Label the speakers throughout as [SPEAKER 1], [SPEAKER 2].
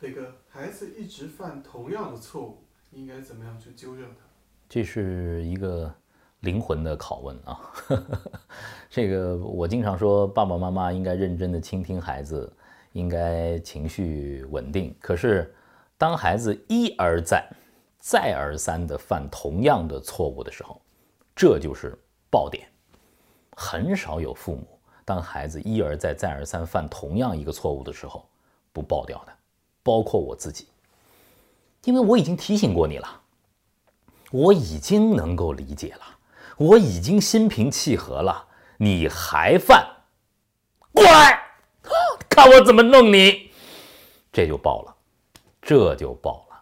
[SPEAKER 1] 那个孩子一直犯同样的错误，应该怎么样去纠正他？
[SPEAKER 2] 这是一个灵魂的拷问啊！这个我经常说，爸爸妈妈应该认真的倾听孩子，应该情绪稳定。可是，当孩子一而再、再而三的犯同样的错误的时候，这就是爆点。很少有父母，当孩子一而再、再而三犯同样一个错误的时候，不爆掉的。包括我自己，因为我已经提醒过你了，我已经能够理解了，我已经心平气和了，你还犯，过来，看我怎么弄你，这就爆了，这就爆了，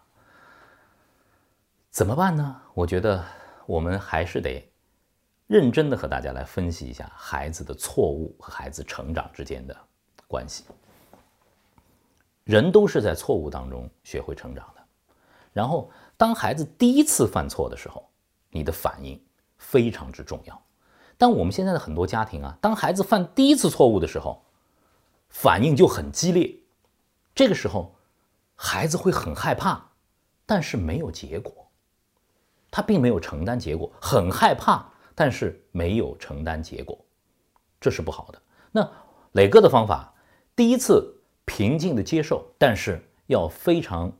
[SPEAKER 2] 怎么办呢？我觉得我们还是得认真的和大家来分析一下孩子的错误和孩子成长之间的关系。人都是在错误当中学会成长的，然后当孩子第一次犯错的时候，你的反应非常之重要。但我们现在的很多家庭啊，当孩子犯第一次错误的时候，反应就很激烈，这个时候孩子会很害怕，但是没有结果，他并没有承担结果，很害怕，但是没有承担结果，这是不好的。那磊哥的方法，第一次。平静的接受，但是要非常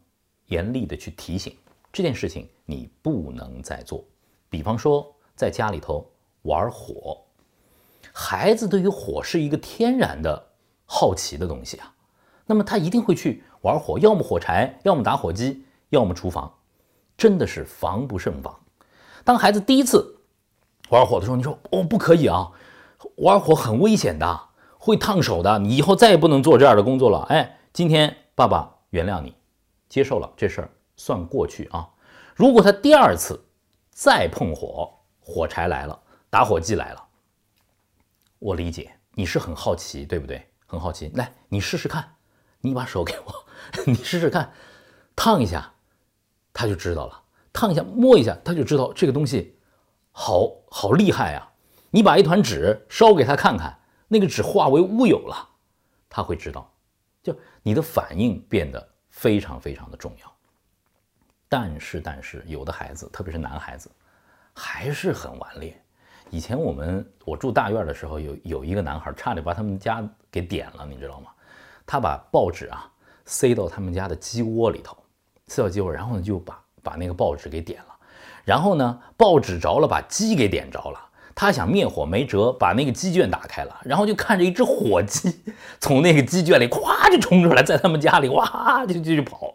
[SPEAKER 2] 严厉的去提醒这件事情，你不能再做。比方说，在家里头玩火，孩子对于火是一个天然的好奇的东西啊，那么他一定会去玩火，要么火柴，要么打火机，要么厨房，真的是防不胜防。当孩子第一次玩火的时候，你说哦，不可以啊，玩火很危险的。会烫手的，你以后再也不能做这样的工作了。哎，今天爸爸原谅你，接受了这事儿，算过去啊。如果他第二次再碰火，火柴来了，打火机来了，我理解你是很好奇，对不对？很好奇，来，你试试看，你把手给我，你试试看，烫一下，他就知道了。烫一下，摸一下，他就知道这个东西好好厉害啊。你把一团纸烧给他看看。那个纸化为乌有了，他会知道，就你的反应变得非常非常的重要。但是，但是有的孩子，特别是男孩子，还是很顽劣。以前我们我住大院的时候，有有一个男孩差点把他们家给点了，你知道吗？他把报纸啊塞到他们家的鸡窝里头，塞到鸡窝，然后呢就把把那个报纸给点了，然后呢报纸着了，把鸡给点着了。他想灭火没辙，把那个鸡圈打开了，然后就看着一只火鸡 从那个鸡圈里咵就冲出来，在他们家里哇就就就跑。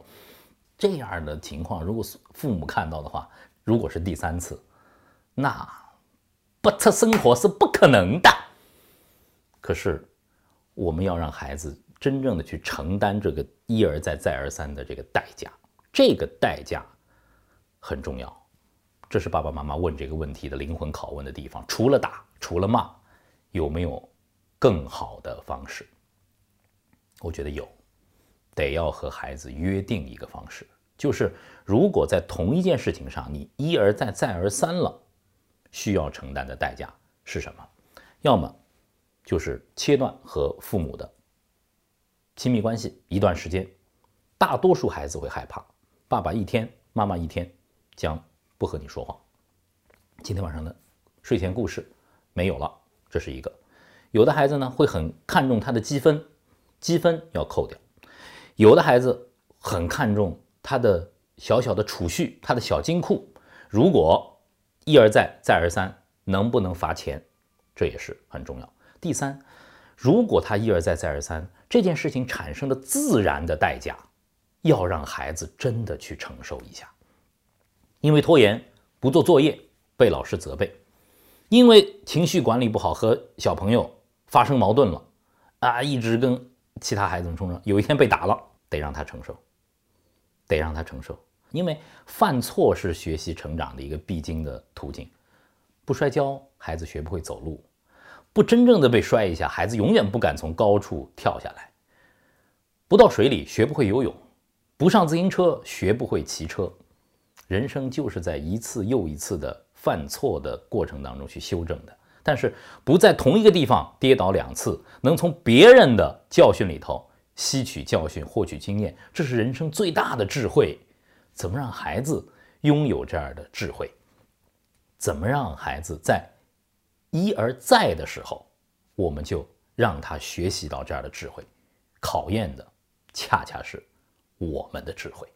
[SPEAKER 2] 这样的情况，如果父母看到的话，如果是第三次，那不测生活是不可能的。可是我们要让孩子真正的去承担这个一而再再而三的这个代价，这个代价很重要。这是爸爸妈妈问这个问题的灵魂拷问的地方。除了打，除了骂，有没有更好的方式？我觉得有，得要和孩子约定一个方式，就是如果在同一件事情上你一而再、再而三了，需要承担的代价是什么？要么就是切断和父母的亲密关系一段时间。大多数孩子会害怕，爸爸一天，妈妈一天，将。不和你说话。今天晚上的睡前故事没有了，这是一个。有的孩子呢会很看重他的积分，积分要扣掉；有的孩子很看重他的小小的储蓄，他的小金库。如果一而再，再而三，能不能罚钱，这也是很重要。第三，如果他一而再，再而三，这件事情产生的自然的代价，要让孩子真的去承受一下。因为拖延不做作业被老师责备，因为情绪管理不好和小朋友发生矛盾了，啊，一直跟其他孩子们冲撞，有一天被打了，得让他承受，得让他承受。因为犯错是学习成长的一个必经的途径，不摔跤孩子学不会走路，不真正的被摔一下，孩子永远不敢从高处跳下来，不到水里学不会游泳，不上自行车学不会骑车。人生就是在一次又一次的犯错的过程当中去修正的，但是不在同一个地方跌倒两次，能从别人的教训里头吸取教训，获取经验，这是人生最大的智慧。怎么让孩子拥有这样的智慧？怎么让孩子在一而再的时候，我们就让他学习到这样的智慧？考验的恰恰是我们的智慧。